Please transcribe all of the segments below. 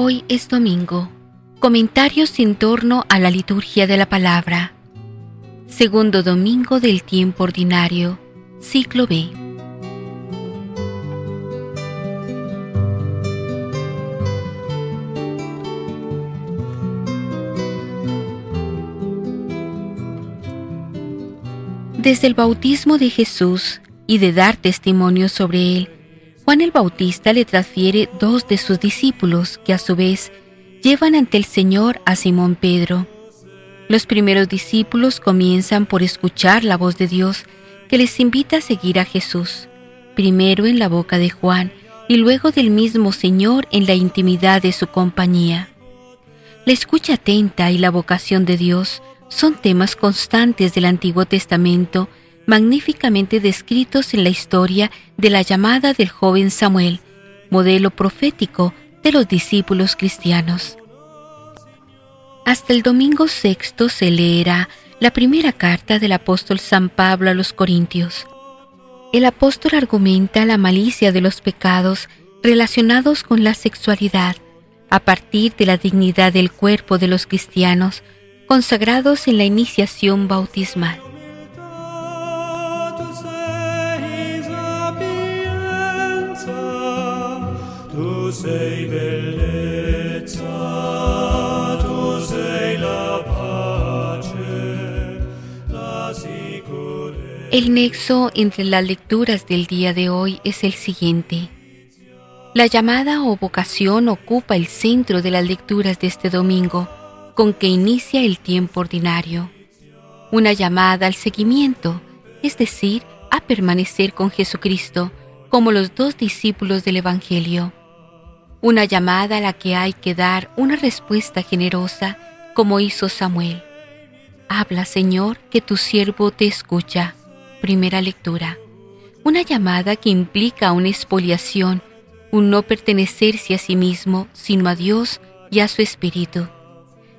Hoy es domingo. Comentarios en torno a la liturgia de la palabra. Segundo domingo del tiempo ordinario, ciclo B. Desde el bautismo de Jesús y de dar testimonio sobre él, Juan el Bautista le transfiere dos de sus discípulos que a su vez llevan ante el Señor a Simón Pedro. Los primeros discípulos comienzan por escuchar la voz de Dios que les invita a seguir a Jesús, primero en la boca de Juan y luego del mismo Señor en la intimidad de su compañía. La escucha atenta y la vocación de Dios son temas constantes del Antiguo Testamento magníficamente descritos en la historia de la llamada del joven Samuel, modelo profético de los discípulos cristianos. Hasta el domingo sexto se leerá la primera carta del apóstol San Pablo a los Corintios. El apóstol argumenta la malicia de los pecados relacionados con la sexualidad a partir de la dignidad del cuerpo de los cristianos consagrados en la iniciación bautismal. El nexo entre las lecturas del día de hoy es el siguiente. La llamada o vocación ocupa el centro de las lecturas de este domingo, con que inicia el tiempo ordinario. Una llamada al seguimiento, es decir, a permanecer con Jesucristo, como los dos discípulos del Evangelio una llamada a la que hay que dar una respuesta generosa como hizo Samuel. Habla, Señor, que tu siervo te escucha. Primera lectura. Una llamada que implica una expoliación, un no pertenecerse a sí mismo, sino a Dios y a su Espíritu.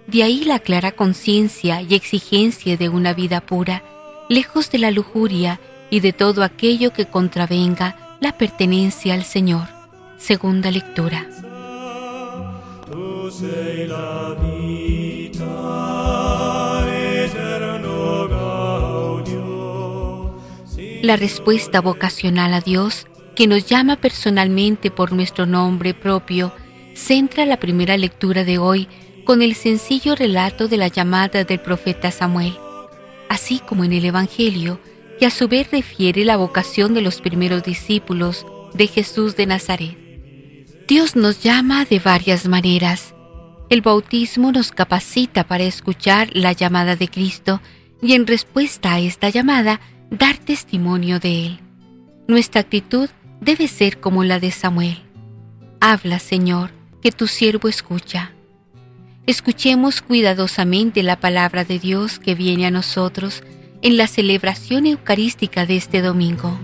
De ahí la clara conciencia y exigencia de una vida pura, lejos de la lujuria y de todo aquello que contravenga la pertenencia al Señor. Segunda lectura. La respuesta vocacional a Dios, que nos llama personalmente por nuestro nombre propio, centra la primera lectura de hoy con el sencillo relato de la llamada del profeta Samuel, así como en el Evangelio, que a su vez refiere la vocación de los primeros discípulos de Jesús de Nazaret. Dios nos llama de varias maneras. El bautismo nos capacita para escuchar la llamada de Cristo y en respuesta a esta llamada dar testimonio de Él. Nuestra actitud debe ser como la de Samuel. Habla, Señor, que tu siervo escucha. Escuchemos cuidadosamente la palabra de Dios que viene a nosotros en la celebración eucarística de este domingo.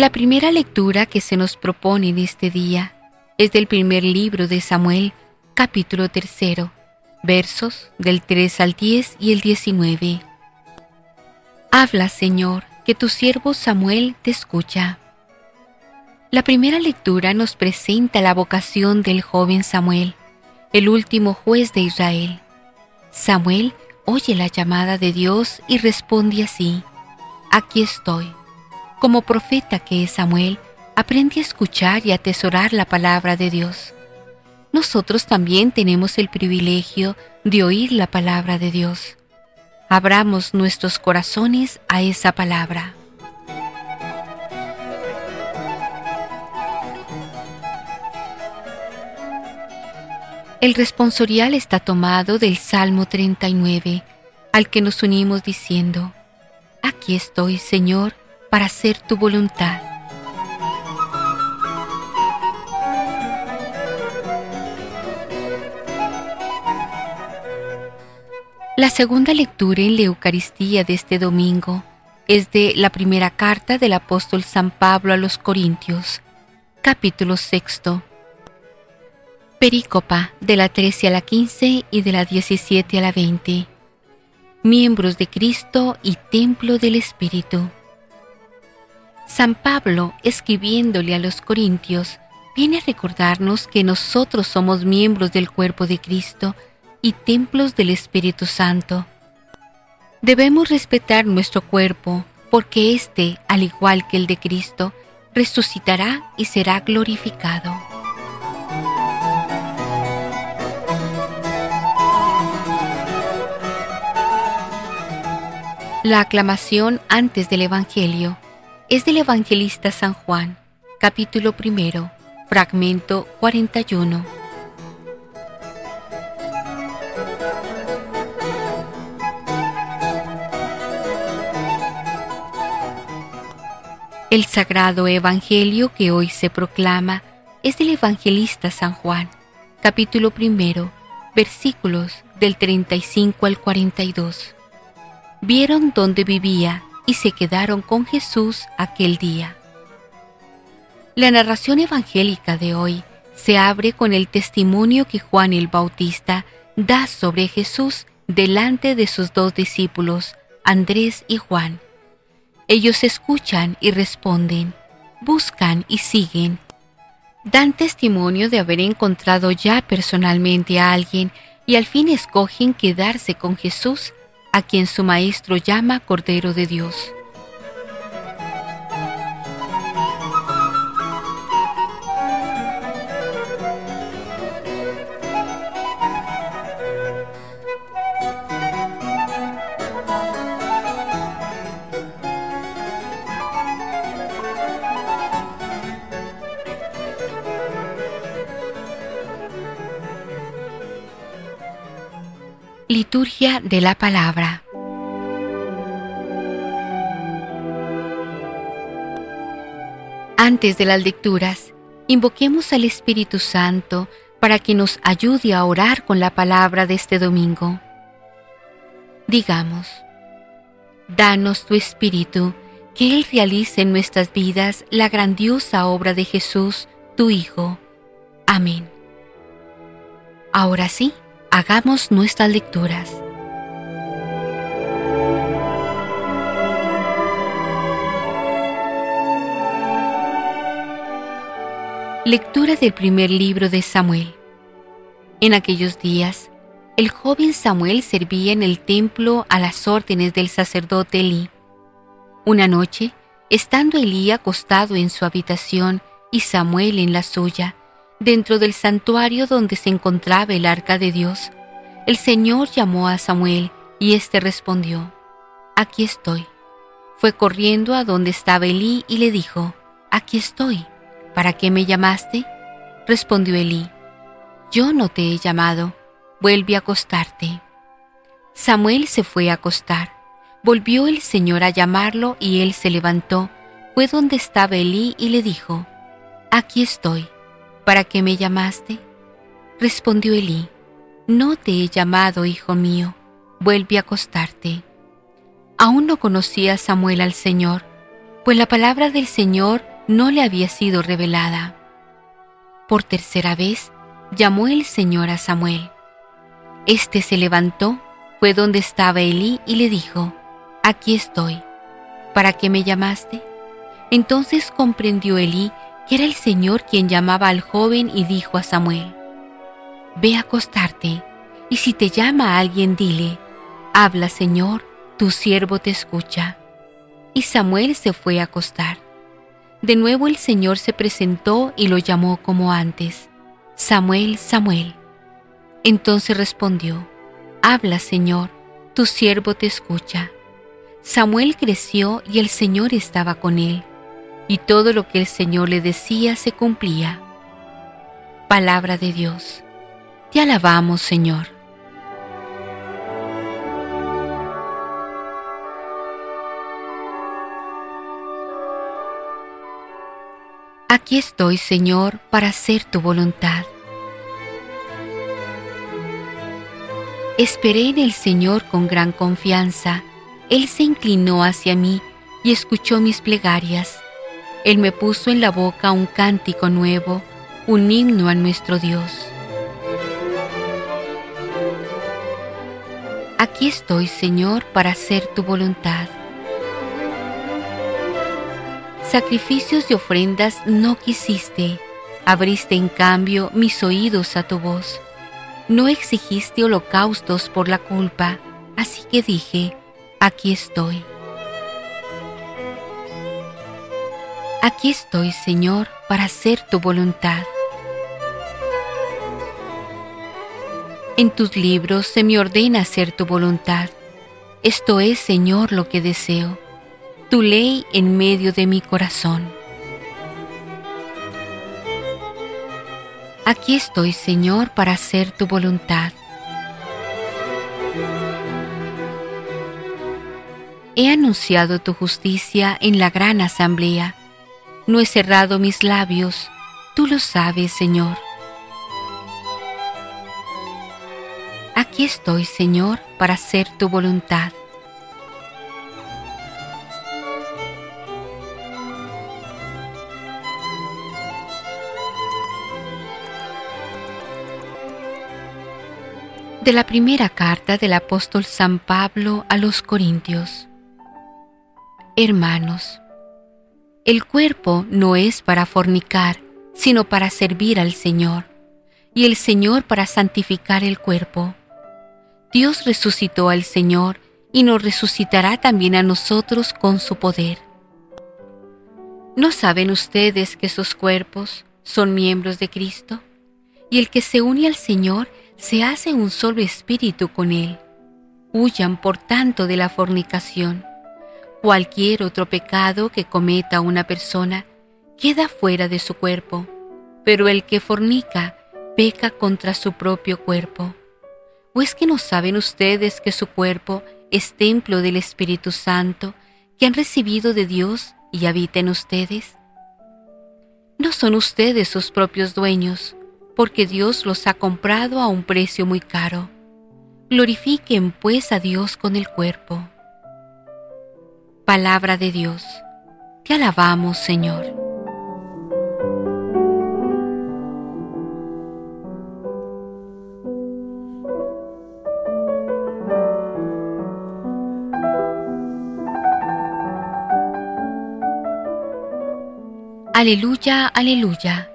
La primera lectura que se nos propone en este día es del primer libro de Samuel, capítulo tercero, versos del 3 al 10 y el 19. Habla, Señor, que tu siervo Samuel te escucha. La primera lectura nos presenta la vocación del joven Samuel, el último juez de Israel. Samuel oye la llamada de Dios y responde así, aquí estoy. Como profeta que es Samuel, aprende a escuchar y atesorar la palabra de Dios. Nosotros también tenemos el privilegio de oír la palabra de Dios. Abramos nuestros corazones a esa palabra. El responsorial está tomado del Salmo 39, al que nos unimos diciendo, Aquí estoy, Señor, para hacer tu voluntad. La segunda lectura en la Eucaristía de este domingo es de la primera carta del apóstol San Pablo a los Corintios. capítulo sexto. Perícopa de la 13 a la 15 y de la 17 a la 20. Miembros de Cristo y Templo del Espíritu. San Pablo, escribiéndole a los Corintios, viene a recordarnos que nosotros somos miembros del cuerpo de Cristo y templos del Espíritu Santo. Debemos respetar nuestro cuerpo, porque éste, al igual que el de Cristo, resucitará y será glorificado. La aclamación antes del Evangelio es del evangelista San Juan, capítulo primero, fragmento 41. El sagrado Evangelio que hoy se proclama es del evangelista San Juan, capítulo primero, versículos del 35 al 42. Vieron dónde vivía y se quedaron con Jesús aquel día. La narración evangélica de hoy se abre con el testimonio que Juan el Bautista da sobre Jesús delante de sus dos discípulos, Andrés y Juan ellos escuchan y responden, buscan y siguen. Dan testimonio de haber encontrado ya personalmente a alguien y al fin escogen quedarse con Jesús, a quien su maestro llama Cordero de Dios. Liturgia de la Palabra. Antes de las lecturas, invoquemos al Espíritu Santo para que nos ayude a orar con la palabra de este domingo. Digamos, danos tu Espíritu, que Él realice en nuestras vidas la grandiosa obra de Jesús, tu Hijo. Amén. Ahora sí hagamos nuestras lecturas. Lectura del primer libro de Samuel. En aquellos días, el joven Samuel servía en el templo a las órdenes del sacerdote Elí. Una noche, estando Elí acostado en su habitación y Samuel en la suya, dentro del santuario donde se encontraba el arca de Dios, el Señor llamó a Samuel y éste respondió, Aquí estoy. Fue corriendo a donde estaba Elí y le dijo, Aquí estoy. ¿Para qué me llamaste? Respondió Elí, Yo no te he llamado, vuelve a acostarte. Samuel se fue a acostar. Volvió el Señor a llamarlo y él se levantó, fue donde estaba Elí y le dijo, Aquí estoy. ¿Para qué me llamaste? Respondió Elí, No te he llamado, hijo mío, vuelve a acostarte. Aún no conocía Samuel al Señor, pues la palabra del Señor no le había sido revelada. Por tercera vez llamó el Señor a Samuel. Este se levantó, fue donde estaba Elí y le dijo, Aquí estoy. ¿Para qué me llamaste? Entonces comprendió Elí era el Señor quien llamaba al joven y dijo a Samuel, Ve a acostarte, y si te llama alguien, dile, Habla Señor, tu siervo te escucha. Y Samuel se fue a acostar. De nuevo el Señor se presentó y lo llamó como antes, Samuel, Samuel. Entonces respondió, Habla Señor, tu siervo te escucha. Samuel creció y el Señor estaba con él y todo lo que el Señor le decía se cumplía. Palabra de Dios. Te alabamos, Señor. Aquí estoy, Señor, para hacer tu voluntad. Esperé en el Señor con gran confianza. Él se inclinó hacia mí y escuchó mis plegarias Él me puso en la boca un cántico nuevo, un himno a nuestro Dios. Aquí estoy, Señor, para hacer tu voluntad. Sacrificios y ofrendas no quisiste, abriste en cambio mis oídos a tu voz. No exigiste holocaustos por la culpa, así que dije, aquí estoy. Aquí estoy, Señor, para hacer tu voluntad. En tus libros se me ordena hacer tu voluntad. Esto es, Señor, lo que deseo, tu ley en medio de mi corazón. Aquí estoy, Señor, para hacer tu voluntad. He anunciado tu justicia en la gran asamblea no he cerrado mis labios, tú lo sabes, Señor. Aquí estoy, Señor, para hacer tu voluntad. De la primera carta del apóstol San Pablo a los Corintios. Hermanos, el cuerpo no es para fornicar, sino para servir al Señor, y el Señor para santificar el cuerpo. Dios resucitó al Señor y nos resucitará también a nosotros con su poder. ¿No saben ustedes que sus cuerpos son miembros de Cristo? Y el que se une al Señor se hace un solo espíritu con Él. Huyan, por tanto, de la fornicación. Cualquier otro pecado que cometa una persona queda fuera de su cuerpo, pero el que fornica peca contra su propio cuerpo. ¿O es que no saben ustedes que su cuerpo es templo del Espíritu Santo que han recibido de Dios y habita en ustedes? No son ustedes sus propios dueños, porque Dios los ha comprado a un precio muy caro. Glorifiquen pues a Dios con el cuerpo. Palabra de Dios. Te alabamos, Señor. Aleluya, aleluya.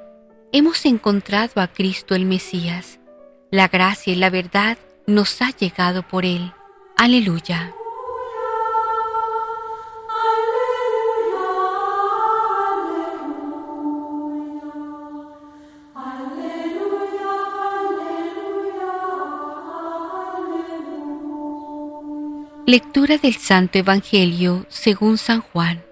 Hemos encontrado a Cristo el Mesías. La gracia y la verdad nos ha llegado por Él. Aleluya. Lectura del Santo Evangelio según San Juan.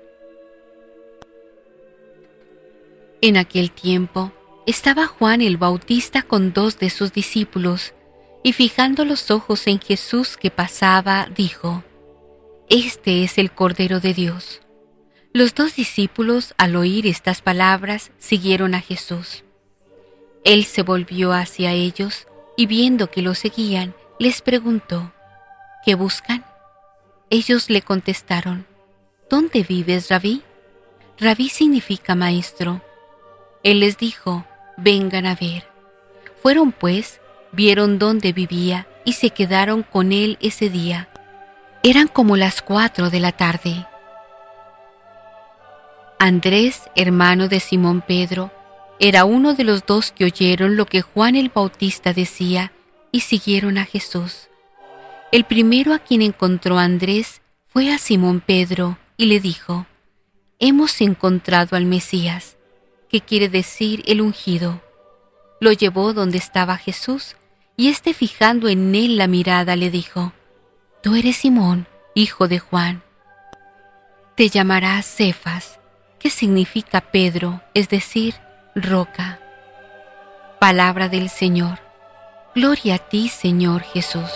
En aquel tiempo estaba Juan el Bautista con dos de sus discípulos, y fijando los ojos en Jesús que pasaba, dijo, Este es el Cordero de Dios. Los dos discípulos, al oír estas palabras, siguieron a Jesús. Él se volvió hacia ellos y viendo que lo seguían, les preguntó, ¿qué buscan? Ellos le contestaron, ¿Dónde vives, rabí? Rabí significa maestro. Él les dijo, vengan a ver. Fueron pues, vieron dónde vivía y se quedaron con él ese día. Eran como las cuatro de la tarde. Andrés, hermano de Simón Pedro, era uno de los dos que oyeron lo que Juan el Bautista decía y siguieron a Jesús. El primero a quien encontró Andrés fue a Simón Pedro y le dijo, Hemos encontrado al Mesías, que quiere decir el ungido. Lo llevó donde estaba Jesús, y éste fijando en él la mirada le dijo, Tú eres Simón, hijo de Juan. Te llamarás Cefas, que significa Pedro, es decir, roca. Palabra del Señor. Gloria a ti, Señor Jesús.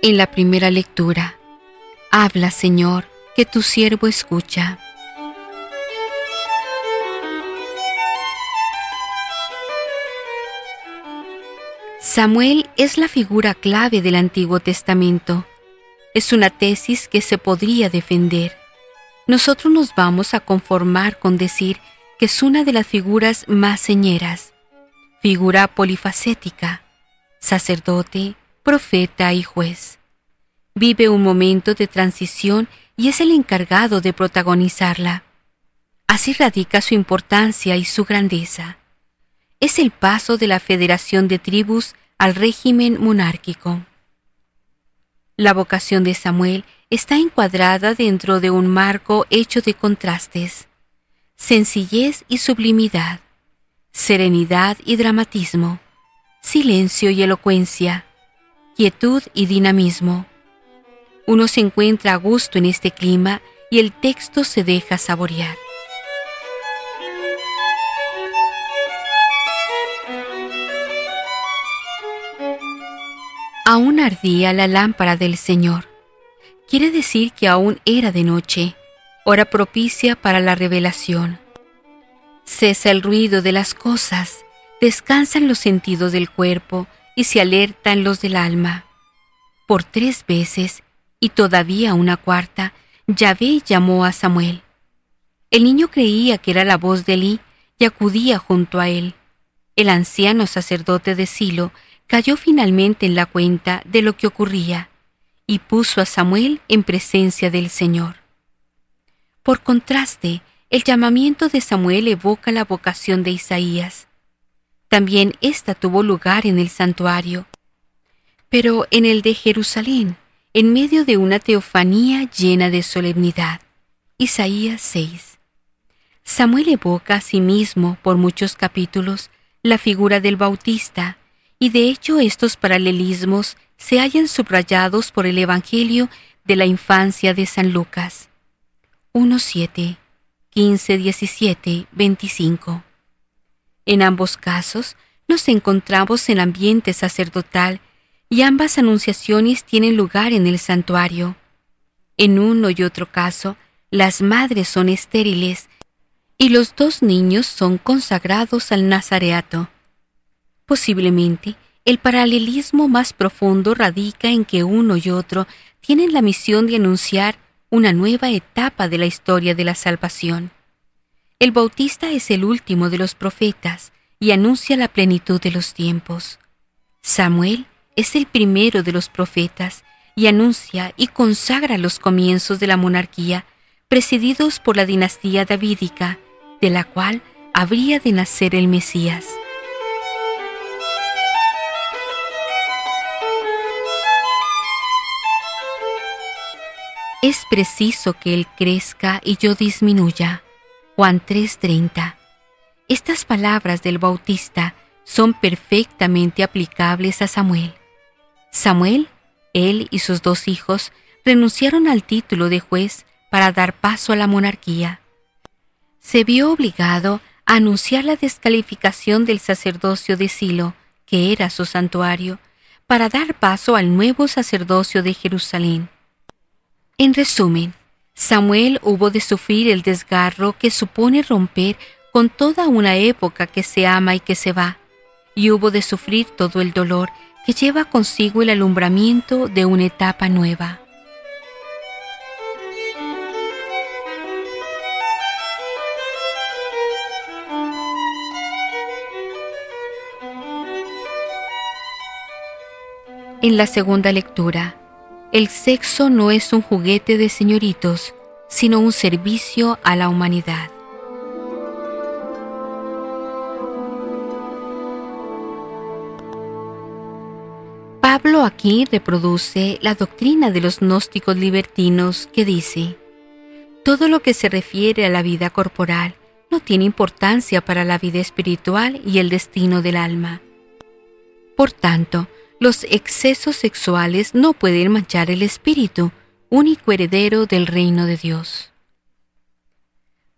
En la primera lectura, habla Señor, que tu siervo escucha. Samuel es la figura clave del Antiguo Testamento. Es una tesis que se podría defender. Nosotros nos vamos a conformar con decir que es una de las figuras más señeras, figura polifacética, sacerdote, profeta y juez. Vive un momento de transición y es el encargado de protagonizarla. Así radica su importancia y su grandeza es el paso de la federación de tribus al régimen monárquico. La vocación de Samuel está encuadrada dentro de un marco hecho de contrastes, sencillez y sublimidad, serenidad y dramatismo, silencio y elocuencia, quietud y dinamismo. Uno se encuentra a gusto en este clima y el texto se deja saborear. Aún ardía la lámpara del Señor. Quiere decir que aún era de noche, hora propicia para la revelación. Cesa el ruido de las cosas, descansan los sentidos del cuerpo y se alertan los del alma. Por tres veces, y todavía una cuarta, Yahvé llamó a Samuel. El niño creía que era la voz de Elí y acudía junto a él. El anciano sacerdote de Silo cayó finalmente en la cuenta de lo que ocurría y puso a Samuel en presencia del Señor. Por contraste, el llamamiento de Samuel evoca la vocación de Isaías. También ésta tuvo lugar en el santuario, pero en el de Jerusalén, en medio de una teofanía llena de solemnidad. Isaías 6. Samuel evoca a sí mismo por muchos capítulos la figura del Bautista, y de hecho estos paralelismos se hallan subrayados por el Evangelio de la infancia de San Lucas. 1.7, 15, 17, 25. En ambos casos nos encontramos en ambiente sacerdotal y ambas anunciaciones tienen lugar en el santuario. En uno y otro caso, las madres son estériles y los dos niños son consagrados al nazareato. Posiblemente, el paralelismo más profundo radica en que uno y otro tienen la misión de anunciar una nueva etapa de la historia de la salvación. El Bautista es el último de los profetas y anuncia la plenitud de los tiempos. Samuel es el primero de los profetas y anuncia y consagra los comienzos de la monarquía presididos por la dinastía davídica, de la cual habría de nacer el Mesías. Es preciso que Él crezca y yo disminuya. Juan 3:30. Estas palabras del Bautista son perfectamente aplicables a Samuel. Samuel, él y sus dos hijos renunciaron al título de juez para dar paso a la monarquía. Se vio obligado a anunciar la descalificación del sacerdocio de Silo, que era su santuario, para dar paso al nuevo sacerdocio de Jerusalén. En resumen, Samuel hubo de sufrir el desgarro que supone romper con toda una época que se ama y que se va, y hubo de sufrir todo el dolor que lleva consigo el alumbramiento de una etapa nueva. En la segunda lectura, el sexo no es un juguete de señoritos, sino un servicio a la humanidad. Pablo aquí reproduce la doctrina de los gnósticos libertinos que dice, todo lo que se refiere a la vida corporal no tiene importancia para la vida espiritual y el destino del alma. Por tanto, los excesos sexuales no pueden manchar el espíritu, único heredero del reino de Dios.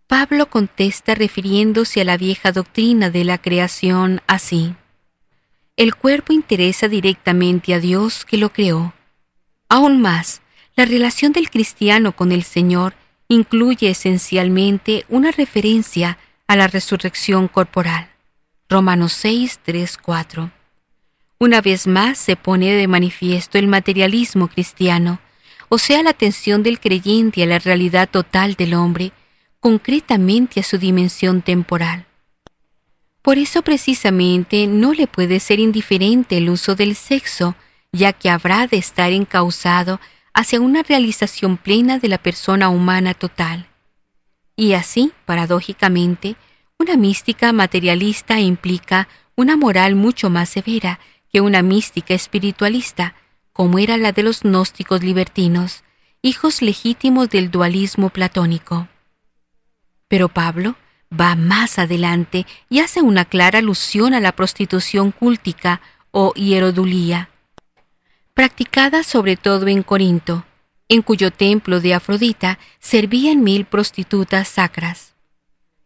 Pablo contesta refiriéndose a la vieja doctrina de la creación así. El cuerpo interesa directamente a Dios que lo creó. Aún más, la relación del cristiano con el Señor incluye esencialmente una referencia a la resurrección corporal. Romanos 6, 3, 4. Una vez más se pone de manifiesto el materialismo cristiano, o sea, la atención del creyente a la realidad total del hombre, concretamente a su dimensión temporal. Por eso precisamente no le puede ser indiferente el uso del sexo, ya que habrá de estar encausado hacia una realización plena de la persona humana total. Y así, paradójicamente, una mística materialista implica una moral mucho más severa una mística espiritualista, como era la de los gnósticos libertinos, hijos legítimos del dualismo platónico. Pero Pablo va más adelante y hace una clara alusión a la prostitución cúltica o hierodulía, practicada sobre todo en Corinto, en cuyo templo de Afrodita servían mil prostitutas sacras.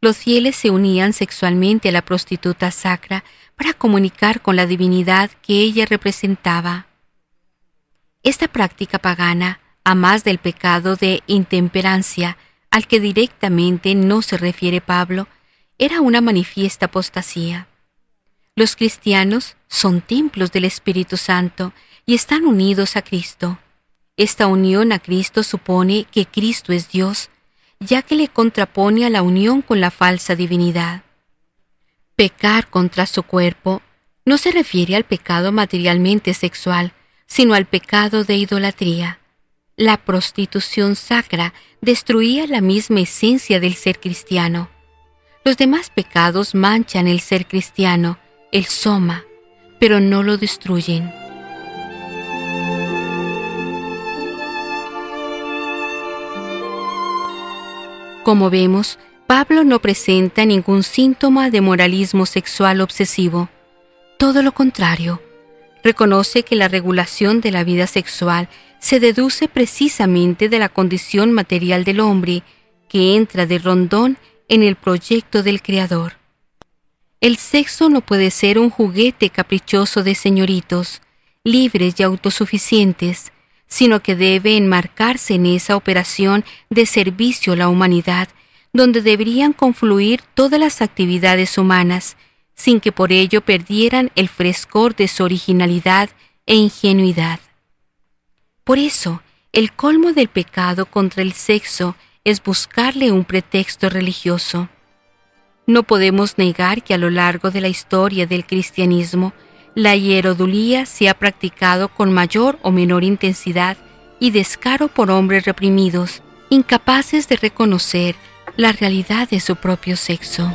Los fieles se unían sexualmente a la prostituta sacra para comunicar con la divinidad que ella representaba. Esta práctica pagana, a más del pecado de intemperancia, al que directamente no se refiere Pablo, era una manifiesta apostasía. Los cristianos son templos del Espíritu Santo y están unidos a Cristo. Esta unión a Cristo supone que Cristo es Dios, ya que le contrapone a la unión con la falsa divinidad. Pecar contra su cuerpo no se refiere al pecado materialmente sexual, sino al pecado de idolatría. La prostitución sacra destruía la misma esencia del ser cristiano. Los demás pecados manchan el ser cristiano, el soma, pero no lo destruyen. Como vemos, Pablo no presenta ningún síntoma de moralismo sexual obsesivo. Todo lo contrario, reconoce que la regulación de la vida sexual se deduce precisamente de la condición material del hombre que entra de rondón en el proyecto del Creador. El sexo no puede ser un juguete caprichoso de señoritos, libres y autosuficientes, sino que debe enmarcarse en esa operación de servicio a la humanidad, donde deberían confluir todas las actividades humanas, sin que por ello perdieran el frescor de su originalidad e ingenuidad. Por eso, el colmo del pecado contra el sexo es buscarle un pretexto religioso. No podemos negar que a lo largo de la historia del cristianismo, la hierodulía se ha practicado con mayor o menor intensidad y descaro por hombres reprimidos, incapaces de reconocer la realidad de su propio sexo.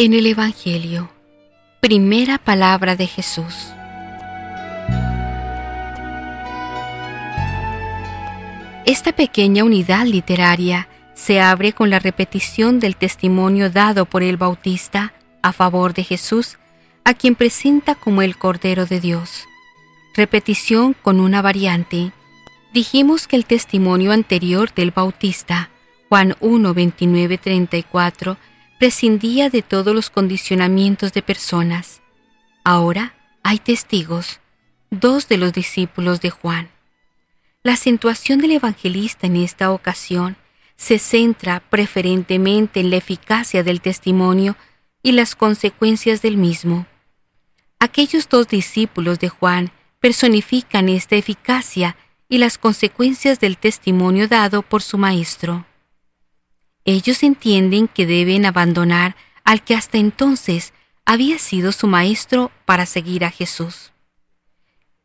En el Evangelio, primera palabra de Jesús. Esta pequeña unidad literaria se abre con la repetición del testimonio dado por el Bautista a favor de Jesús, a quien presenta como el Cordero de Dios. Repetición con una variante. Dijimos que el testimonio anterior del Bautista, Juan 1, 29, 34, prescindía de todos los condicionamientos de personas. Ahora hay testigos, dos de los discípulos de Juan. La acentuación del evangelista en esta ocasión se centra preferentemente en la eficacia del testimonio y las consecuencias del mismo. Aquellos dos discípulos de Juan personifican esta eficacia y las consecuencias del testimonio dado por su maestro ellos entienden que deben abandonar al que hasta entonces había sido su maestro para seguir a Jesús.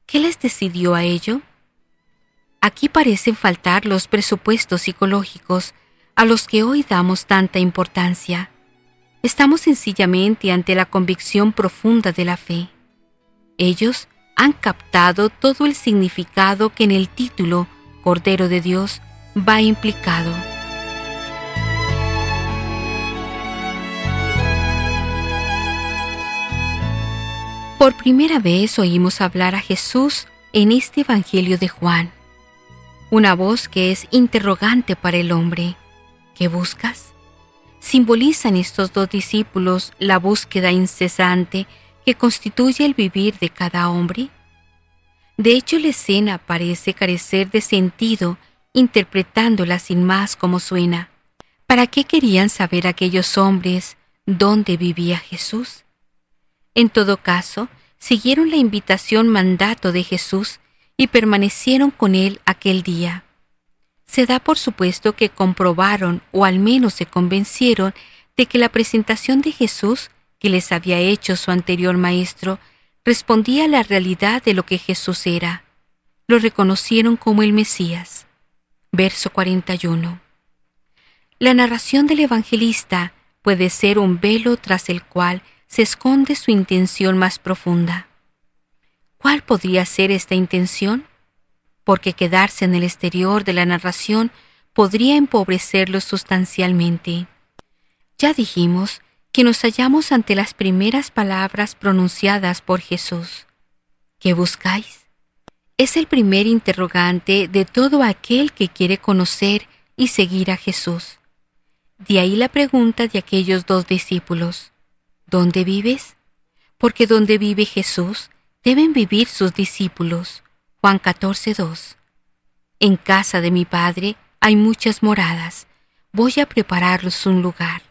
¿Qué les decidió a ello? Aquí parecen faltar los presupuestos psicológicos a los que hoy damos tanta importancia. Estamos sencillamente ante la convicción profunda de la fe. Ellos han captado todo el significado que en el título Cordero de Dios va implicado. Por primera vez oímos hablar a Jesús en este Evangelio de Juan. Una voz que es interrogante para el hombre. ¿Qué buscas? Simbolizan estos dos discípulos la búsqueda incesante que constituye el vivir de cada hombre. De hecho, la escena parece carecer de sentido interpretándola sin más como suena. ¿Para qué querían saber aquellos hombres dónde vivía Jesús? En todo caso, siguieron la invitación mandato de Jesús y permanecieron con él aquel día. Se da por supuesto que comprobaron o al menos se convencieron de que la presentación de Jesús que les había hecho su anterior maestro respondía a la realidad de lo que Jesús era. Lo reconocieron como el Mesías. Verso 41. La narración del evangelista puede ser un velo tras el cual se esconde su intención más profunda. ¿Cuál podría ser esta intención? Porque quedarse en el exterior de la narración podría empobrecerlo sustancialmente. Ya dijimos que nos hallamos ante las primeras palabras pronunciadas por Jesús. ¿Qué buscáis? Es el primer interrogante de todo aquel que quiere conocer y seguir a Jesús. De ahí la pregunta de aquellos dos discípulos. ¿Dónde vives? Porque donde vive Jesús, deben vivir sus discípulos. Juan 14, 2. En casa de mi Padre hay muchas moradas. Voy a prepararlos un lugar.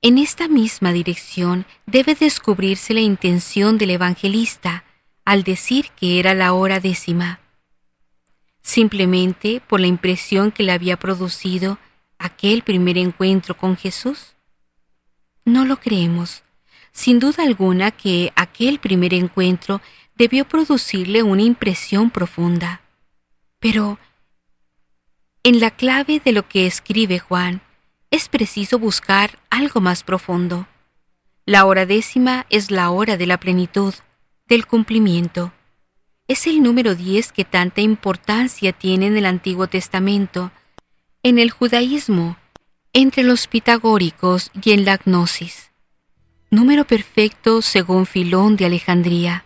En esta misma dirección debe descubrirse la intención del evangelista al decir que era la hora décima. Simplemente por la impresión que le había producido aquel primer encuentro con Jesús. No lo creemos. Sin duda alguna que aquel primer encuentro debió producirle una impresión profunda. Pero, en la clave de lo que escribe Juan, es preciso buscar algo más profundo. La hora décima es la hora de la plenitud, del cumplimiento. Es el número diez que tanta importancia tiene en el Antiguo Testamento, en el judaísmo, entre los pitagóricos y en la gnosis. Número perfecto según Filón de Alejandría.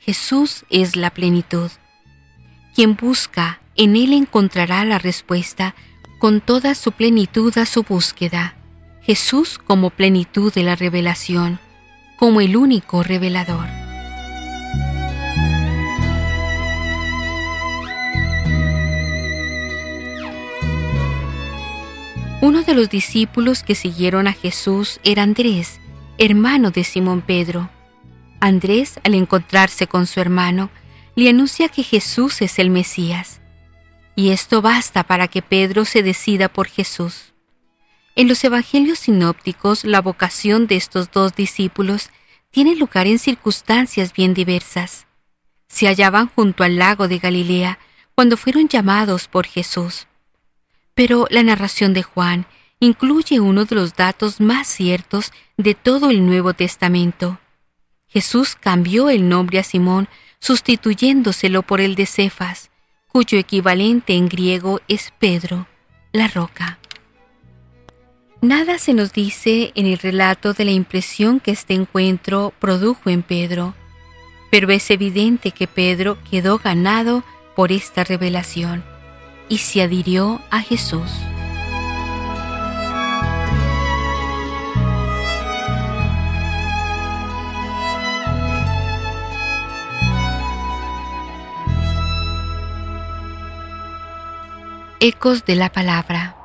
Jesús es la plenitud. Quien busca, en él encontrará la respuesta con toda su plenitud a su búsqueda. Jesús como plenitud de la revelación, como el único revelador. Uno de los discípulos que siguieron a Jesús era Andrés, hermano de Simón Pedro. Andrés, al encontrarse con su hermano, le anuncia que Jesús es el Mesías y esto basta para que Pedro se decida por Jesús. En los Evangelios sinópticos, la vocación de estos dos discípulos tiene lugar en circunstancias bien diversas. Se hallaban junto al lago de Galilea cuando fueron llamados por Jesús. Pero la narración de Juan incluye uno de los datos más ciertos de todo el Nuevo Testamento. Jesús cambió el nombre a Simón sustituyéndoselo por el de Cefas, cuyo equivalente en griego es Pedro, la roca. Nada se nos dice en el relato de la impresión que este encuentro produjo en Pedro, pero es evidente que Pedro quedó ganado por esta revelación y se adhirió a Jesús. Ecos de la Palabra.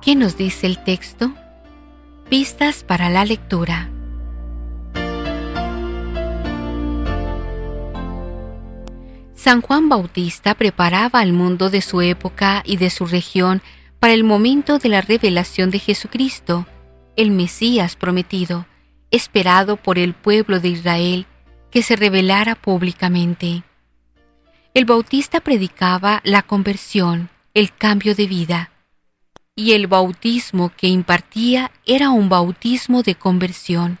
¿Qué nos dice el texto? Pistas para la lectura. San Juan Bautista preparaba al mundo de su época y de su región para el momento de la revelación de Jesucristo, el Mesías prometido, esperado por el pueblo de Israel que se revelara públicamente. El bautista predicaba la conversión, el cambio de vida, y el bautismo que impartía era un bautismo de conversión.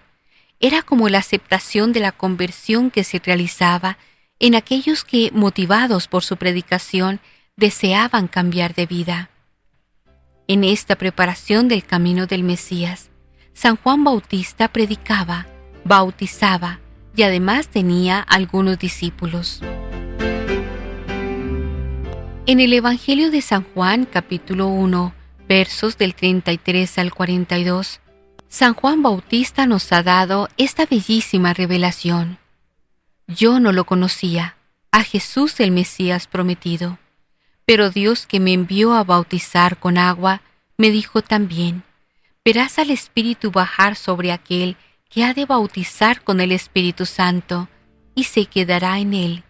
Era como la aceptación de la conversión que se realizaba en aquellos que, motivados por su predicación, deseaban cambiar de vida. En esta preparación del camino del Mesías, San Juan Bautista predicaba, bautizaba y además tenía algunos discípulos. En el Evangelio de San Juan capítulo 1, versos del 33 al 42, San Juan Bautista nos ha dado esta bellísima revelación. Yo no lo conocía, a Jesús el Mesías prometido, pero Dios que me envió a bautizar con agua, me dijo también, verás al Espíritu bajar sobre aquel que ha de bautizar con el Espíritu Santo, y se quedará en él.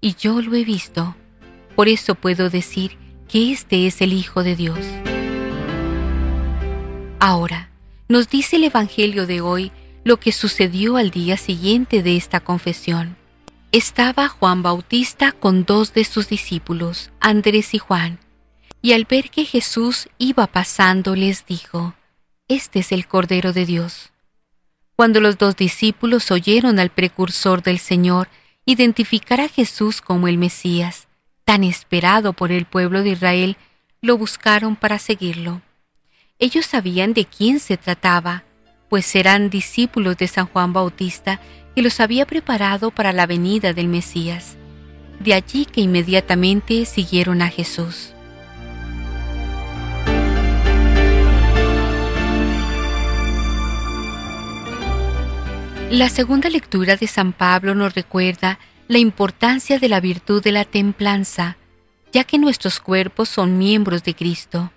Y yo lo he visto, por eso puedo decir que este es el Hijo de Dios. Ahora, nos dice el Evangelio de hoy lo que sucedió al día siguiente de esta confesión. Estaba Juan Bautista con dos de sus discípulos, Andrés y Juan, y al ver que Jesús iba pasando les dijo, Este es el Cordero de Dios. Cuando los dos discípulos oyeron al precursor del Señor identificar a Jesús como el Mesías, tan esperado por el pueblo de Israel, lo buscaron para seguirlo. Ellos sabían de quién se trataba, pues eran discípulos de San Juan Bautista que los había preparado para la venida del Mesías. De allí que inmediatamente siguieron a Jesús. La segunda lectura de San Pablo nos recuerda la importancia de la virtud de la templanza, ya que nuestros cuerpos son miembros de Cristo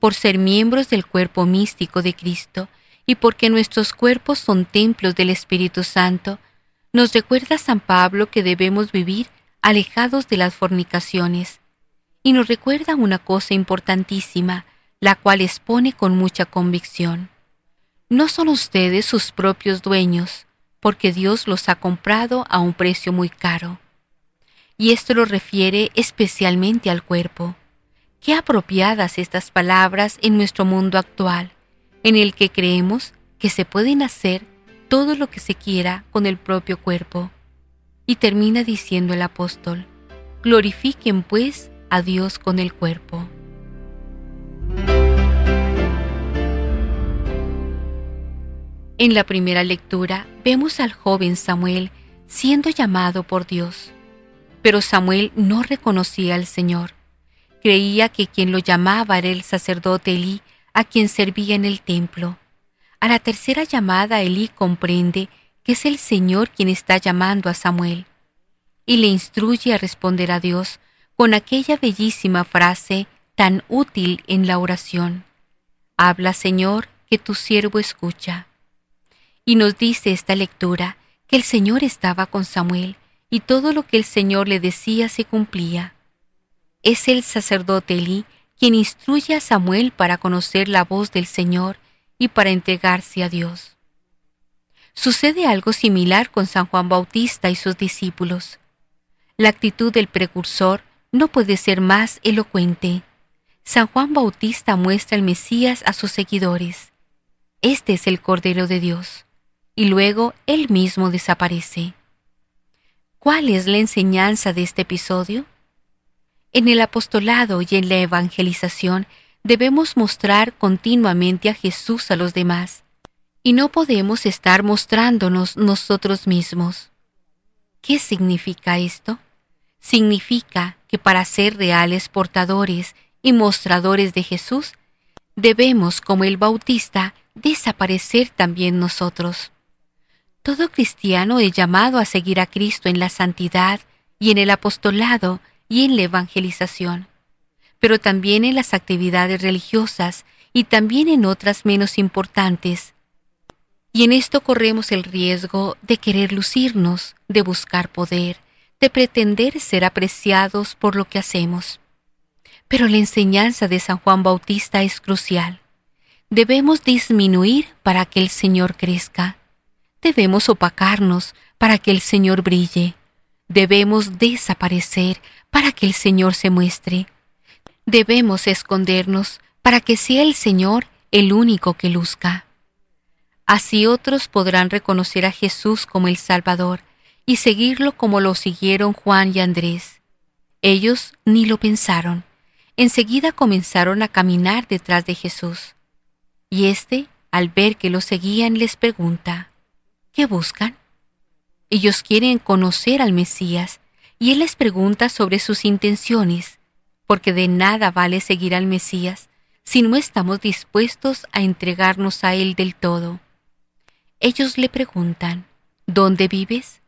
por ser miembros del cuerpo místico de Cristo y porque nuestros cuerpos son templos del Espíritu Santo, nos recuerda San Pablo que debemos vivir alejados de las fornicaciones, y nos recuerda una cosa importantísima, la cual expone con mucha convicción. No son ustedes sus propios dueños, porque Dios los ha comprado a un precio muy caro. Y esto lo refiere especialmente al cuerpo. Qué apropiadas estas palabras en nuestro mundo actual, en el que creemos que se pueden hacer todo lo que se quiera con el propio cuerpo. Y termina diciendo el apóstol, glorifiquen pues a Dios con el cuerpo. En la primera lectura vemos al joven Samuel siendo llamado por Dios, pero Samuel no reconocía al Señor Creía que quien lo llamaba era el sacerdote Elí, a quien servía en el templo. A la tercera llamada Elí comprende que es el Señor quien está llamando a Samuel, y le instruye a responder a Dios con aquella bellísima frase tan útil en la oración. Habla, Señor, que tu siervo escucha. Y nos dice esta lectura que el Señor estaba con Samuel, y todo lo que el Señor le decía se cumplía es el sacerdote Elí quien instruye a Samuel para conocer la voz del Señor y para entregarse a Dios. Sucede algo similar con San Juan Bautista y sus discípulos. La actitud del precursor no puede ser más elocuente. San Juan Bautista muestra el Mesías a sus seguidores. Este es el Cordero de Dios. Y luego él mismo desaparece. ¿Cuál es la enseñanza de este episodio? En el apostolado y en la evangelización debemos mostrar continuamente a Jesús a los demás, y no podemos estar mostrándonos nosotros mismos. ¿Qué significa esto? Significa que para ser reales portadores y mostradores de Jesús, debemos, como el Bautista, desaparecer también nosotros. Todo cristiano es llamado a seguir a Cristo en la santidad y en el apostolado y en la evangelización, pero también en las actividades religiosas y también en otras menos importantes. Y en esto corremos el riesgo de querer lucirnos, de buscar poder, de pretender ser apreciados por lo que hacemos. Pero la enseñanza de San Juan Bautista es crucial. Debemos disminuir para que el Señor crezca. Debemos opacarnos para que el Señor brille. Debemos desaparecer para que el Señor se muestre. Debemos escondernos para que sea el Señor el único que luzca. Así otros podrán reconocer a Jesús como el Salvador y seguirlo como lo siguieron Juan y Andrés. Ellos ni lo pensaron. Enseguida comenzaron a caminar detrás de Jesús. Y éste al ver que lo seguían, les pregunta, ¿qué buscan? Ellos quieren conocer al Mesías y él les pregunta sobre sus intenciones, porque de nada vale seguir al Mesías si no estamos dispuestos a entregarnos a él del todo. Ellos le preguntan, ¿dónde vives?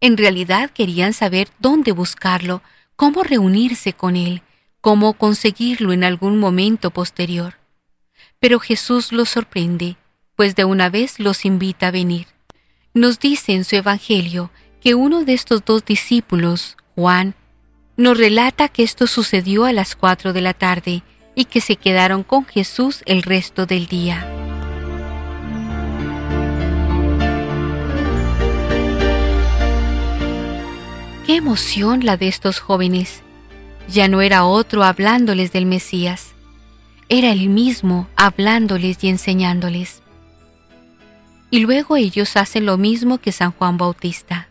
En realidad querían saber dónde buscarlo, cómo reunirse con él, cómo conseguirlo en algún momento posterior. Pero Jesús los sorprende, pues de una vez los invita a venir. Nos dice en su Evangelio que uno de estos dos discípulos, Juan, nos relata que esto sucedió a las cuatro de la tarde y que se quedaron con Jesús el resto del día. Qué emoción la de estos jóvenes. Ya no era otro hablándoles del Mesías, era el mismo hablándoles y enseñándoles. Y luego ellos hacen lo mismo que San Juan Bautista.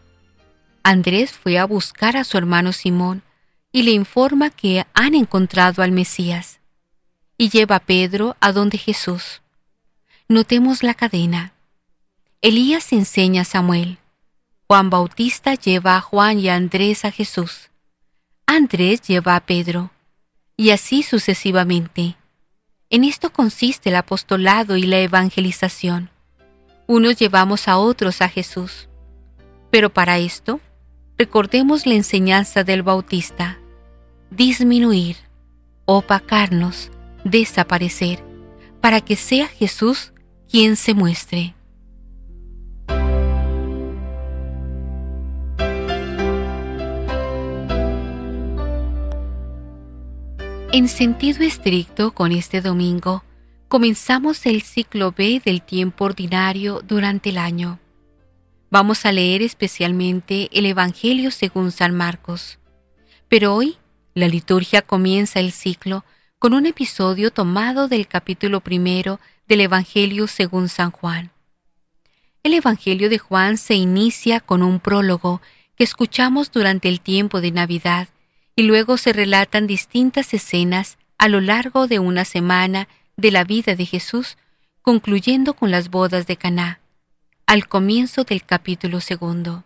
Andrés fue a buscar a su hermano Simón y le informa que han encontrado al Mesías. Y lleva a Pedro a donde Jesús. Notemos la cadena. Elías enseña a Samuel. Juan Bautista lleva a Juan y a Andrés a Jesús. Andrés lleva a Pedro. Y así sucesivamente. En esto consiste el apostolado y la evangelización. Unos llevamos a otros a Jesús. Pero para esto recordemos la enseñanza del Bautista, disminuir, opacarnos, desaparecer, para que sea Jesús quien se muestre. En sentido estricto, con este domingo, comenzamos el ciclo B del tiempo ordinario durante el año. Vamos a leer especialmente el Evangelio según San Marcos. Pero hoy la liturgia comienza el ciclo con un episodio tomado del capítulo primero del Evangelio según San Juan. El Evangelio de Juan se inicia con un prólogo que escuchamos durante el tiempo de Navidad y luego se relatan distintas escenas a lo largo de una semana de la vida de Jesús, concluyendo con las bodas de Caná al comienzo del capítulo segundo.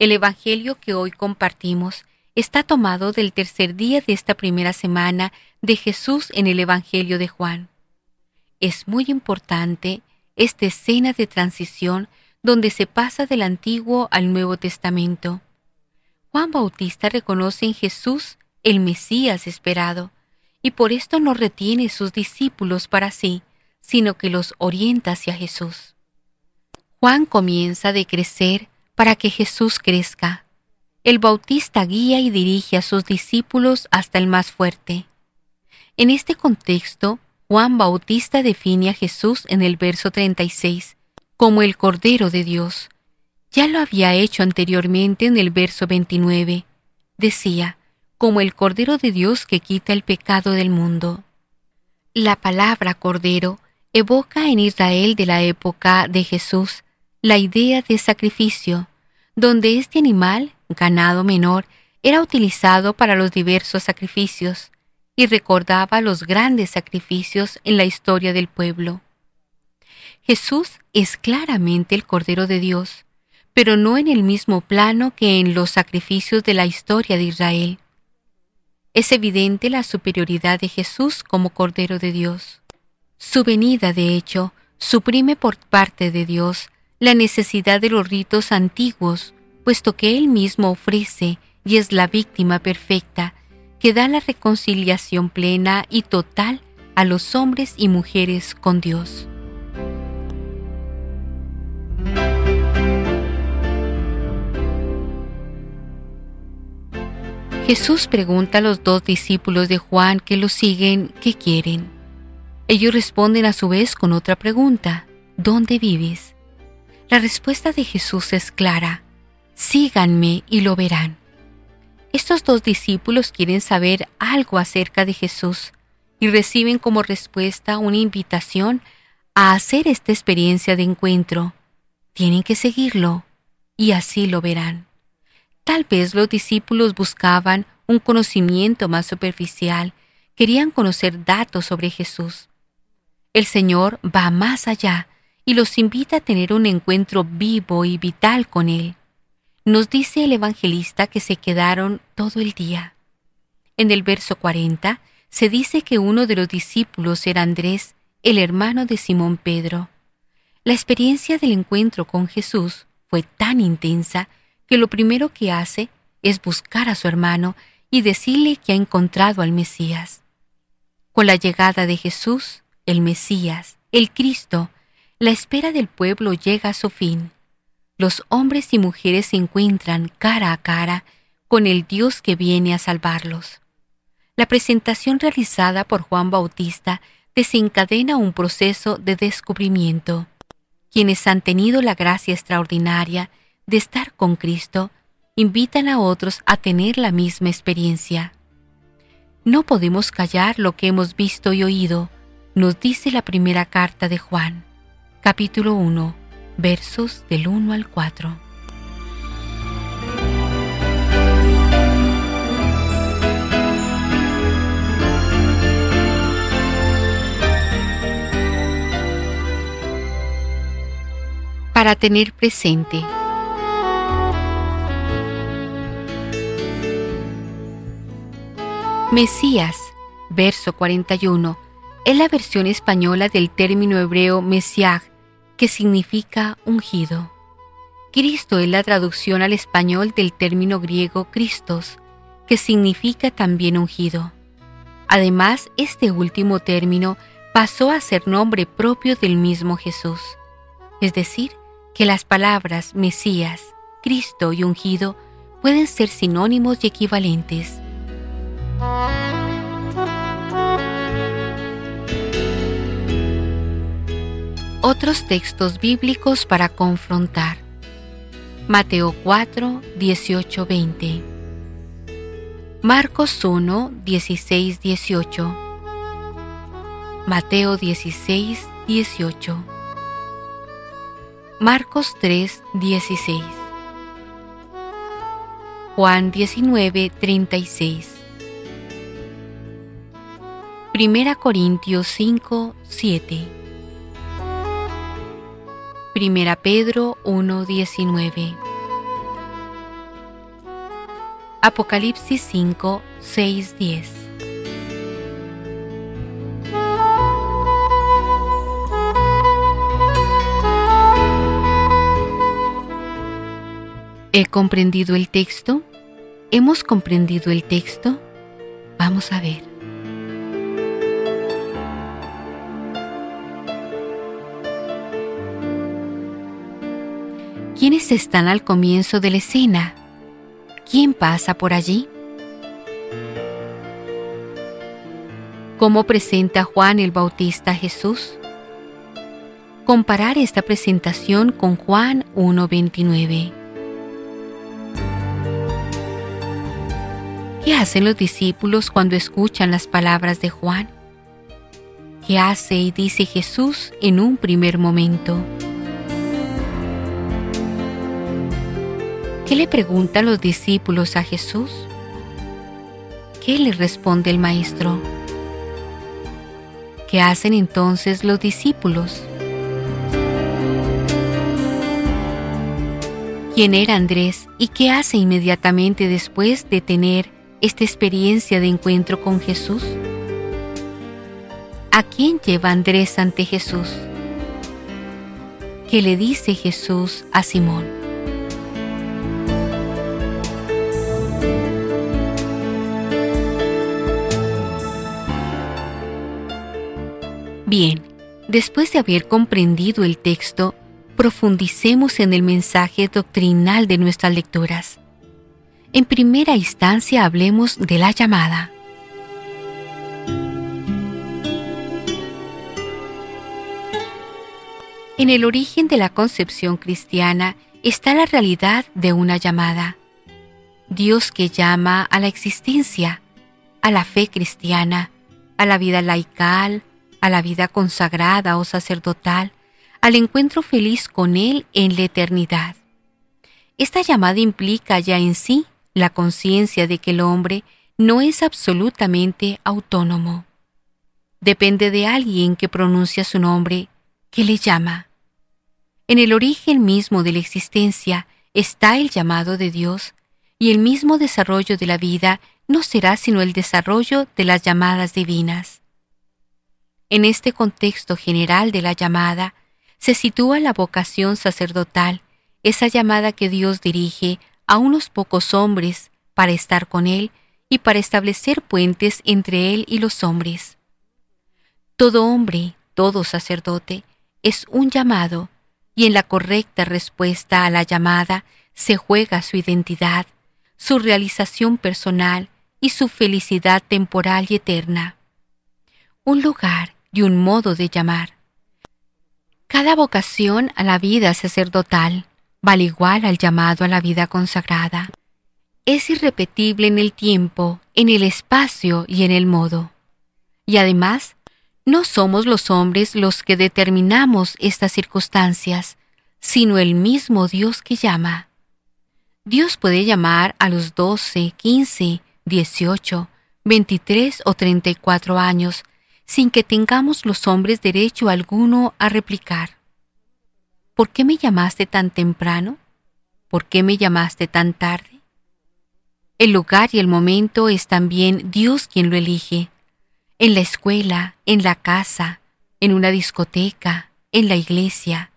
El Evangelio que hoy compartimos está tomado del tercer día de esta primera semana de Jesús en el Evangelio de Juan. Es muy importante esta escena de transición donde se pasa del Antiguo al Nuevo Testamento. Juan Bautista reconoce en Jesús el Mesías esperado, y por esto no retiene sus discípulos para sí, sino que los orienta hacia Jesús. Juan comienza a decrecer para que Jesús crezca. El Bautista guía y dirige a sus discípulos hasta el más fuerte. En este contexto, Juan Bautista define a Jesús en el verso 36 como el Cordero de Dios. Ya lo había hecho anteriormente en el verso 29. Decía, como el Cordero de Dios que quita el pecado del mundo. La palabra Cordero evoca en Israel de la época de Jesús la idea de sacrificio, donde este animal, ganado menor, era utilizado para los diversos sacrificios y recordaba los grandes sacrificios en la historia del pueblo. Jesús es claramente el Cordero de Dios, pero no en el mismo plano que en los sacrificios de la historia de Israel. Es evidente la superioridad de Jesús como Cordero de Dios. Su venida, de hecho, suprime por parte de Dios la necesidad de los ritos antiguos, puesto que Él mismo ofrece y es la víctima perfecta que da la reconciliación plena y total a los hombres y mujeres con Dios. Jesús pregunta a los dos discípulos de Juan que lo siguen qué quieren. Ellos responden a su vez con otra pregunta, ¿dónde vives? La respuesta de Jesús es clara, síganme y lo verán. Estos dos discípulos quieren saber algo acerca de Jesús y reciben como respuesta una invitación a hacer esta experiencia de encuentro. Tienen que seguirlo y así lo verán. Tal vez los discípulos buscaban un conocimiento más superficial, querían conocer datos sobre Jesús. El Señor va más allá y los invita a tener un encuentro vivo y vital con Él. Nos dice el evangelista que se quedaron todo el día. En el verso 40 se dice que uno de los discípulos era Andrés, el hermano de Simón Pedro. La experiencia del encuentro con Jesús fue tan intensa que lo primero que hace es buscar a su hermano y decirle que ha encontrado al Mesías. Con la llegada de Jesús, el Mesías, el Cristo, la espera del pueblo llega a su fin. Los hombres y mujeres se encuentran cara a cara con el Dios que viene a salvarlos. La presentación realizada por Juan Bautista desencadena un proceso de descubrimiento. Quienes han tenido la gracia extraordinaria de estar con Cristo, invitan a otros a tener la misma experiencia. No podemos callar lo que hemos visto y oído, nos dice la primera carta de Juan, capítulo 1, versos del 1 al 4. Para tener presente. Mesías, verso 41, es la versión española del término hebreo Mesiah, que significa ungido. Cristo es la traducción al español del término griego Christos, que significa también ungido. Además, este último término pasó a ser nombre propio del mismo Jesús, es decir, que las palabras Mesías, Cristo y ungido pueden ser sinónimos y equivalentes. Otros textos bíblicos para confrontar. Mateo 4, 18, 20. Marcos 1, 16, 18. Mateo 16, 18. Marcos 3, 16. Juan 19, 36. Primera Corintios 5, 7. Primera Pedro 1:19. Apocalipsis 5, 6, 10. ¿He comprendido el texto? ¿Hemos comprendido el texto? Vamos a ver. ¿Quiénes están al comienzo de la escena? ¿Quién pasa por allí? ¿Cómo presenta Juan el Bautista a Jesús? Comparar esta presentación con Juan 1.29. ¿Qué hacen los discípulos cuando escuchan las palabras de Juan? ¿Qué hace y dice Jesús en un primer momento? ¿Qué le preguntan los discípulos a Jesús? ¿Qué le responde el Maestro? ¿Qué hacen entonces los discípulos? ¿Quién era Andrés y qué hace inmediatamente después de tener esta experiencia de encuentro con Jesús? ¿A quién lleva Andrés ante Jesús? ¿Qué le dice Jesús a Simón? Después de haber comprendido el texto, profundicemos en el mensaje doctrinal de nuestras lecturas. En primera instancia hablemos de la llamada. En el origen de la concepción cristiana está la realidad de una llamada. Dios que llama a la existencia, a la fe cristiana, a la vida laical, a la vida consagrada o sacerdotal, al encuentro feliz con Él en la eternidad. Esta llamada implica ya en sí la conciencia de que el hombre no es absolutamente autónomo. depende de alguien que pronuncia su nombre, que le llama. En el origen mismo de la existencia está el llamado de Dios, y el mismo desarrollo de la vida no será sino el desarrollo de las llamadas divinas. En este contexto general de la llamada, se sitúa la vocación sacerdotal, esa llamada que Dios dirige a unos pocos hombres para estar con Él y para establecer puentes entre Él y los hombres. Todo hombre, todo sacerdote, es un llamado, y en la correcta respuesta a la llamada se juega su identidad, su realización personal y su felicidad temporal y eterna. Un lugar y un modo de llamar. Cada vocación a la vida sacerdotal vale igual al llamado a la vida consagrada. Es irrepetible en el tiempo, en el espacio y en el modo. Y además, no somos los hombres los que determinamos estas circunstancias, sino el mismo Dios que llama. Dios puede llamar a los 12, 15, 18, 23 o 34 años sin que tengamos los hombres derecho alguno a replicar. ¿Por qué me llamaste tan temprano? ¿Por qué me llamaste tan tarde? El lugar y el momento es también Dios quien lo elige. En la escuela, en la casa, en una discoteca, en la iglesia.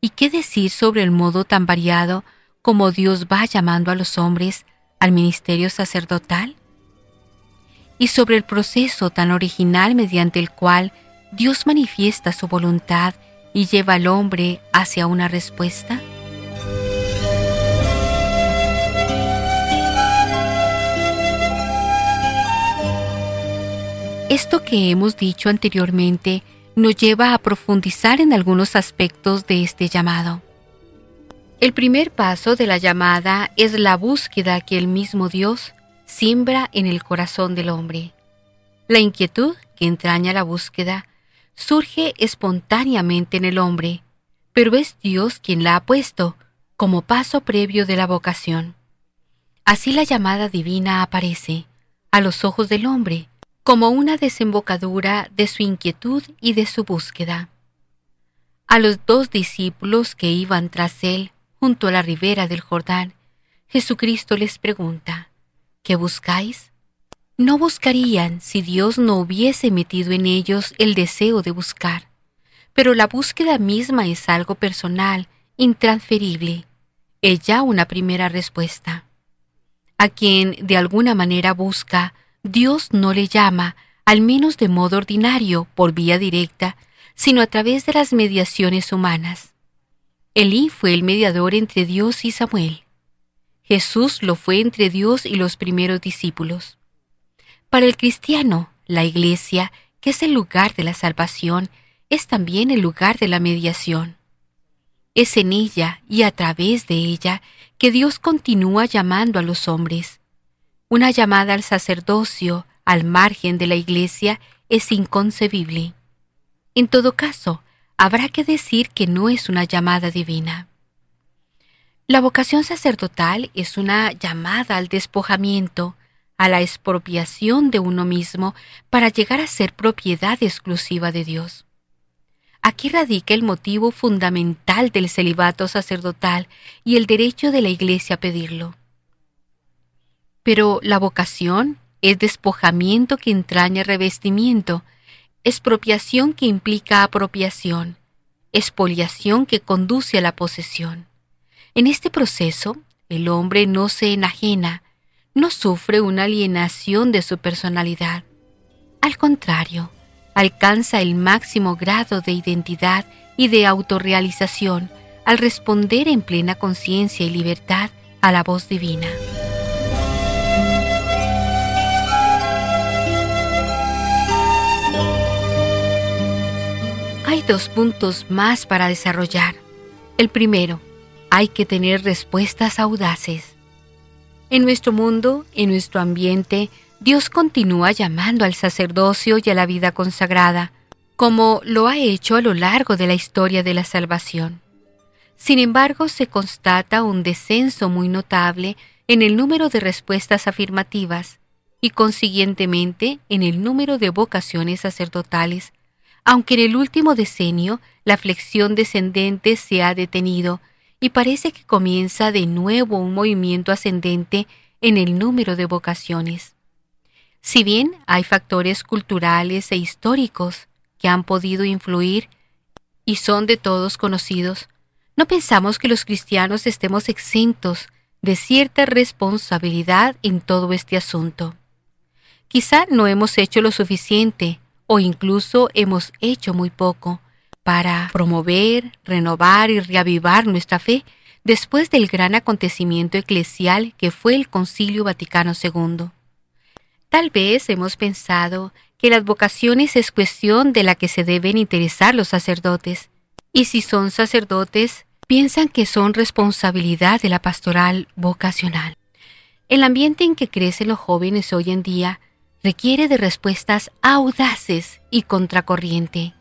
¿Y qué decir sobre el modo tan variado como Dios va llamando a los hombres al ministerio sacerdotal? Y sobre el proceso tan original mediante el cual Dios manifiesta su voluntad y lleva al hombre hacia una respuesta? Esto que hemos dicho anteriormente nos lleva a profundizar en algunos aspectos de este llamado. El primer paso de la llamada es la búsqueda que el mismo Dios siembra en el corazón del hombre. La inquietud que entraña la búsqueda surge espontáneamente en el hombre, pero es Dios quien la ha puesto como paso previo de la vocación. Así la llamada divina aparece, a los ojos del hombre, como una desembocadura de su inquietud y de su búsqueda. A los dos discípulos que iban tras él junto a la ribera del Jordán, Jesucristo les pregunta, ¿Qué buscáis? No buscarían si Dios no hubiese metido en ellos el deseo de buscar, pero la búsqueda misma es algo personal, intransferible, es ya una primera respuesta. A quien de alguna manera busca, Dios no le llama, al menos de modo ordinario, por vía directa, sino a través de las mediaciones humanas. Elí fue el mediador entre Dios y Samuel. Jesús lo fue entre Dios y los primeros discípulos. Para el cristiano, la iglesia, que es el lugar de la salvación, es también el lugar de la mediación. Es en ella y a través de ella que Dios continúa llamando a los hombres. Una llamada al sacerdocio al margen de la iglesia es inconcebible. En todo caso, habrá que decir que no es una llamada divina. La vocación sacerdotal es una llamada al despojamiento, a la expropiación de uno mismo para llegar a ser propiedad exclusiva de Dios. Aquí radica el motivo fundamental del celibato sacerdotal y el derecho de la Iglesia a pedirlo. Pero la vocación es despojamiento que entraña revestimiento, expropiación que implica apropiación, expoliación que conduce a la posesión. En este proceso, el hombre no se enajena, no sufre una alienación de su personalidad. Al contrario, alcanza el máximo grado de identidad y de autorrealización al responder en plena conciencia y libertad a la voz divina. Hay dos puntos más para desarrollar. El primero, hay que tener respuestas audaces. En nuestro mundo, en nuestro ambiente, Dios continúa llamando al sacerdocio y a la vida consagrada, como lo ha hecho a lo largo de la historia de la salvación. Sin embargo, se constata un descenso muy notable en el número de respuestas afirmativas, y consiguientemente en el número de vocaciones sacerdotales, aunque en el último decenio la flexión descendente se ha detenido y parece que comienza de nuevo un movimiento ascendente en el número de vocaciones. Si bien hay factores culturales e históricos que han podido influir y son de todos conocidos, no pensamos que los cristianos estemos exentos de cierta responsabilidad en todo este asunto. Quizá no hemos hecho lo suficiente o incluso hemos hecho muy poco para promover, renovar y reavivar nuestra fe después del gran acontecimiento eclesial que fue el Concilio Vaticano II. Tal vez hemos pensado que las vocaciones es cuestión de la que se deben interesar los sacerdotes, y si son sacerdotes, piensan que son responsabilidad de la pastoral vocacional. El ambiente en que crecen los jóvenes hoy en día requiere de respuestas audaces y contracorriente.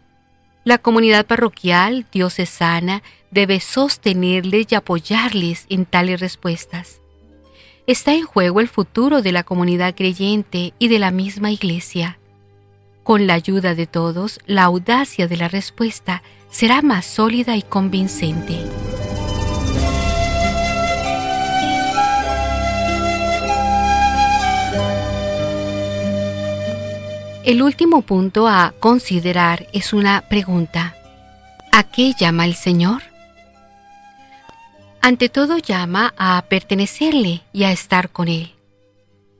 La comunidad parroquial diocesana debe sostenerles y apoyarles en tales respuestas. Está en juego el futuro de la comunidad creyente y de la misma Iglesia. Con la ayuda de todos, la audacia de la respuesta será más sólida y convincente. El último punto a considerar es una pregunta. ¿A qué llama el Señor? Ante todo llama a pertenecerle y a estar con Él.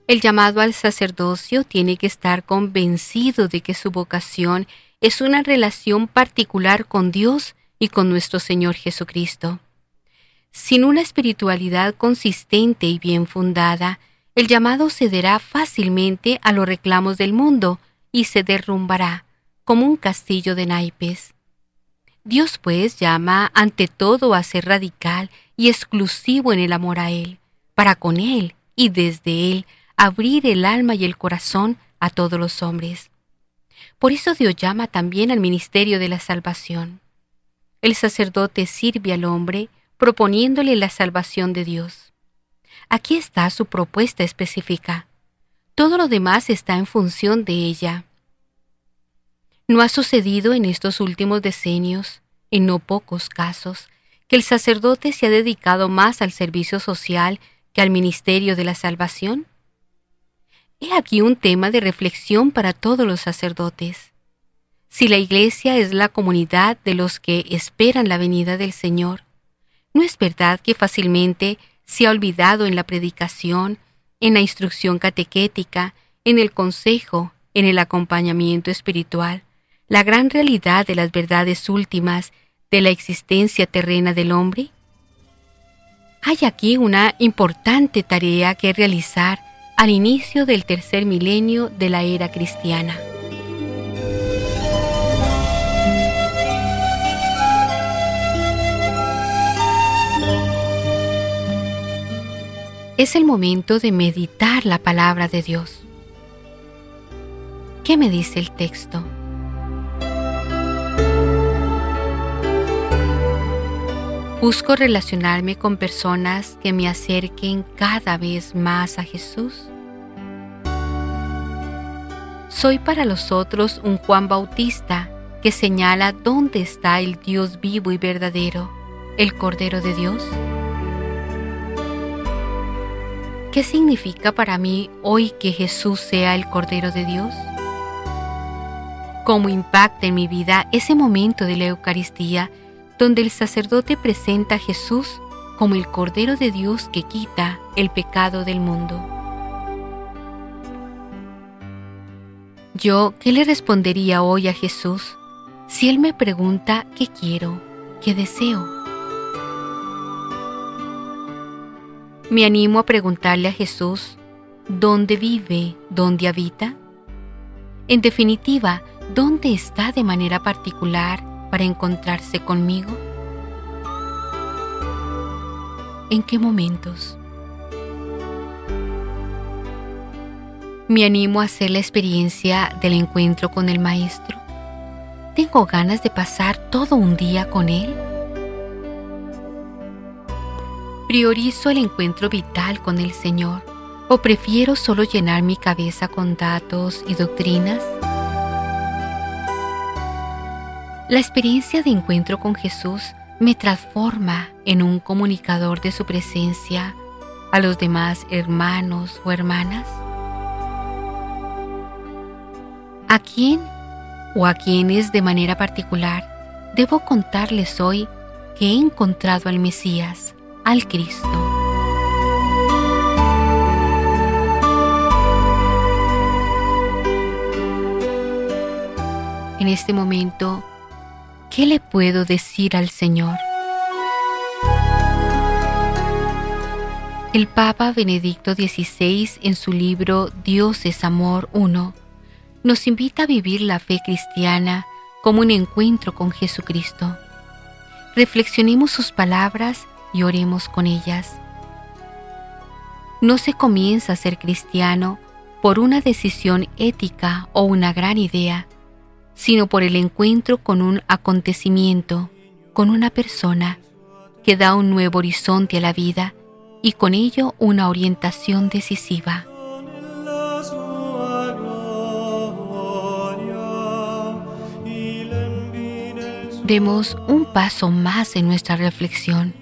El llamado al sacerdocio tiene que estar convencido de que su vocación es una relación particular con Dios y con nuestro Señor Jesucristo. Sin una espiritualidad consistente y bien fundada, el llamado cederá fácilmente a los reclamos del mundo y se derrumbará como un castillo de naipes. Dios pues llama ante todo a ser radical y exclusivo en el amor a Él, para con Él y desde Él abrir el alma y el corazón a todos los hombres. Por eso Dios llama también al ministerio de la salvación. El sacerdote sirve al hombre proponiéndole la salvación de Dios. Aquí está su propuesta específica. Todo lo demás está en función de ella. ¿No ha sucedido en estos últimos decenios, en no pocos casos, que el sacerdote se ha dedicado más al servicio social que al ministerio de la salvación? He aquí un tema de reflexión para todos los sacerdotes. Si la Iglesia es la comunidad de los que esperan la venida del Señor, ¿no es verdad que fácilmente se ha olvidado en la predicación en la instrucción catequética, en el consejo, en el acompañamiento espiritual, la gran realidad de las verdades últimas de la existencia terrena del hombre? Hay aquí una importante tarea que realizar al inicio del tercer milenio de la era cristiana. Es el momento de meditar la palabra de Dios. ¿Qué me dice el texto? Busco relacionarme con personas que me acerquen cada vez más a Jesús. Soy para los otros un Juan Bautista que señala dónde está el Dios vivo y verdadero, el Cordero de Dios. ¿Qué significa para mí hoy que Jesús sea el Cordero de Dios? ¿Cómo impacta en mi vida ese momento de la Eucaristía donde el sacerdote presenta a Jesús como el Cordero de Dios que quita el pecado del mundo? Yo, ¿qué le respondería hoy a Jesús si Él me pregunta qué quiero, qué deseo? Me animo a preguntarle a Jesús, ¿dónde vive, dónde habita? En definitiva, ¿dónde está de manera particular para encontrarse conmigo? ¿En qué momentos? Me animo a hacer la experiencia del encuentro con el Maestro. ¿Tengo ganas de pasar todo un día con Él? Priorizo el encuentro vital con el Señor, ¿O prefiero solo llenar mi cabeza con datos y doctrinas? La experiencia de encuentro con Jesús me transforma en un comunicador de su presencia a los demás hermanos o hermanas. ¿A quién o a quienes de manera particular debo contarles hoy que he encontrado al Mesías, al Cristo? En este momento, ¿qué le puedo decir al Señor? El Papa Benedicto XVI en su libro Dios es Amor 1 nos invita a vivir la fe cristiana como un encuentro con Jesucristo. Reflexionemos sus palabras y oremos con ellas. No se comienza a ser cristiano por una decisión ética o una gran idea, sino por el encuentro con un acontecimiento, con una persona, que da un nuevo horizonte a la vida y con ello una orientación decisiva. Demos un paso más en nuestra reflexión.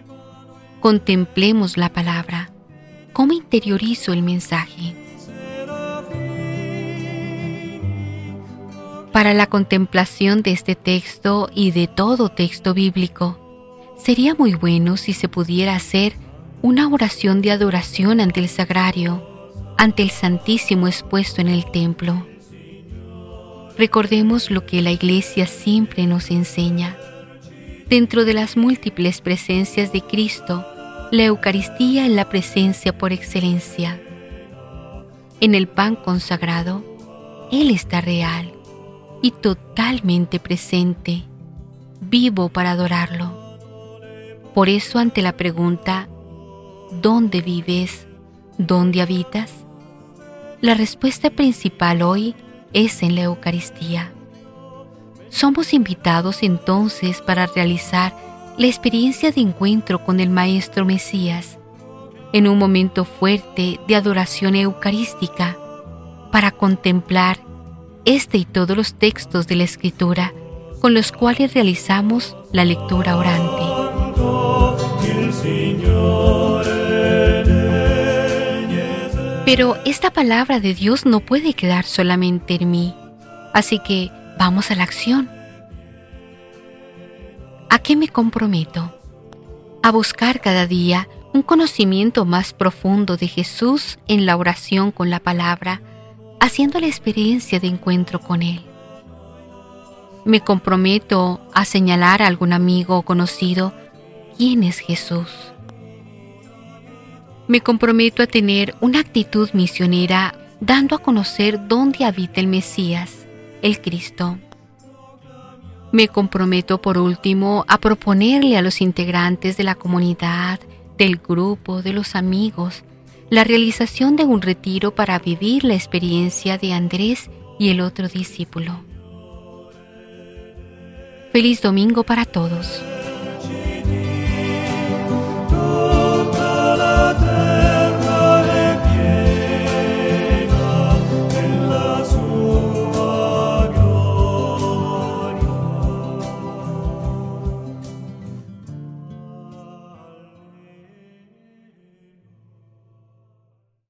Contemplemos la palabra. ¿Cómo interiorizo el mensaje? Para la contemplación de este texto y de todo texto bíblico, sería muy bueno si se pudiera hacer una oración de adoración ante el sagrario, ante el Santísimo expuesto en el templo. Recordemos lo que la Iglesia siempre nos enseña. Dentro de las múltiples presencias de Cristo, la Eucaristía es la presencia por excelencia. En el pan consagrado, Él está real y totalmente presente, vivo para adorarlo. Por eso ante la pregunta, ¿dónde vives? ¿Dónde habitas? La respuesta principal hoy es en la Eucaristía. Somos invitados entonces para realizar la experiencia de encuentro con el Maestro Mesías en un momento fuerte de adoración eucarística para contemplar este y todos los textos de la Escritura con los cuales realizamos la lectura orante. Pero esta palabra de Dios no puede quedar solamente en mí, así que vamos a la acción. ¿A qué me comprometo? A buscar cada día un conocimiento más profundo de Jesús en la oración con la palabra, haciendo la experiencia de encuentro con Él. Me comprometo a señalar a algún amigo o conocido quién es Jesús. Me comprometo a tener una actitud misionera dando a conocer dónde habita el Mesías, el Cristo. Me comprometo por último a proponerle a los integrantes de la comunidad, del grupo, de los amigos, la realización de un retiro para vivir la experiencia de Andrés y el otro discípulo. Feliz domingo para todos.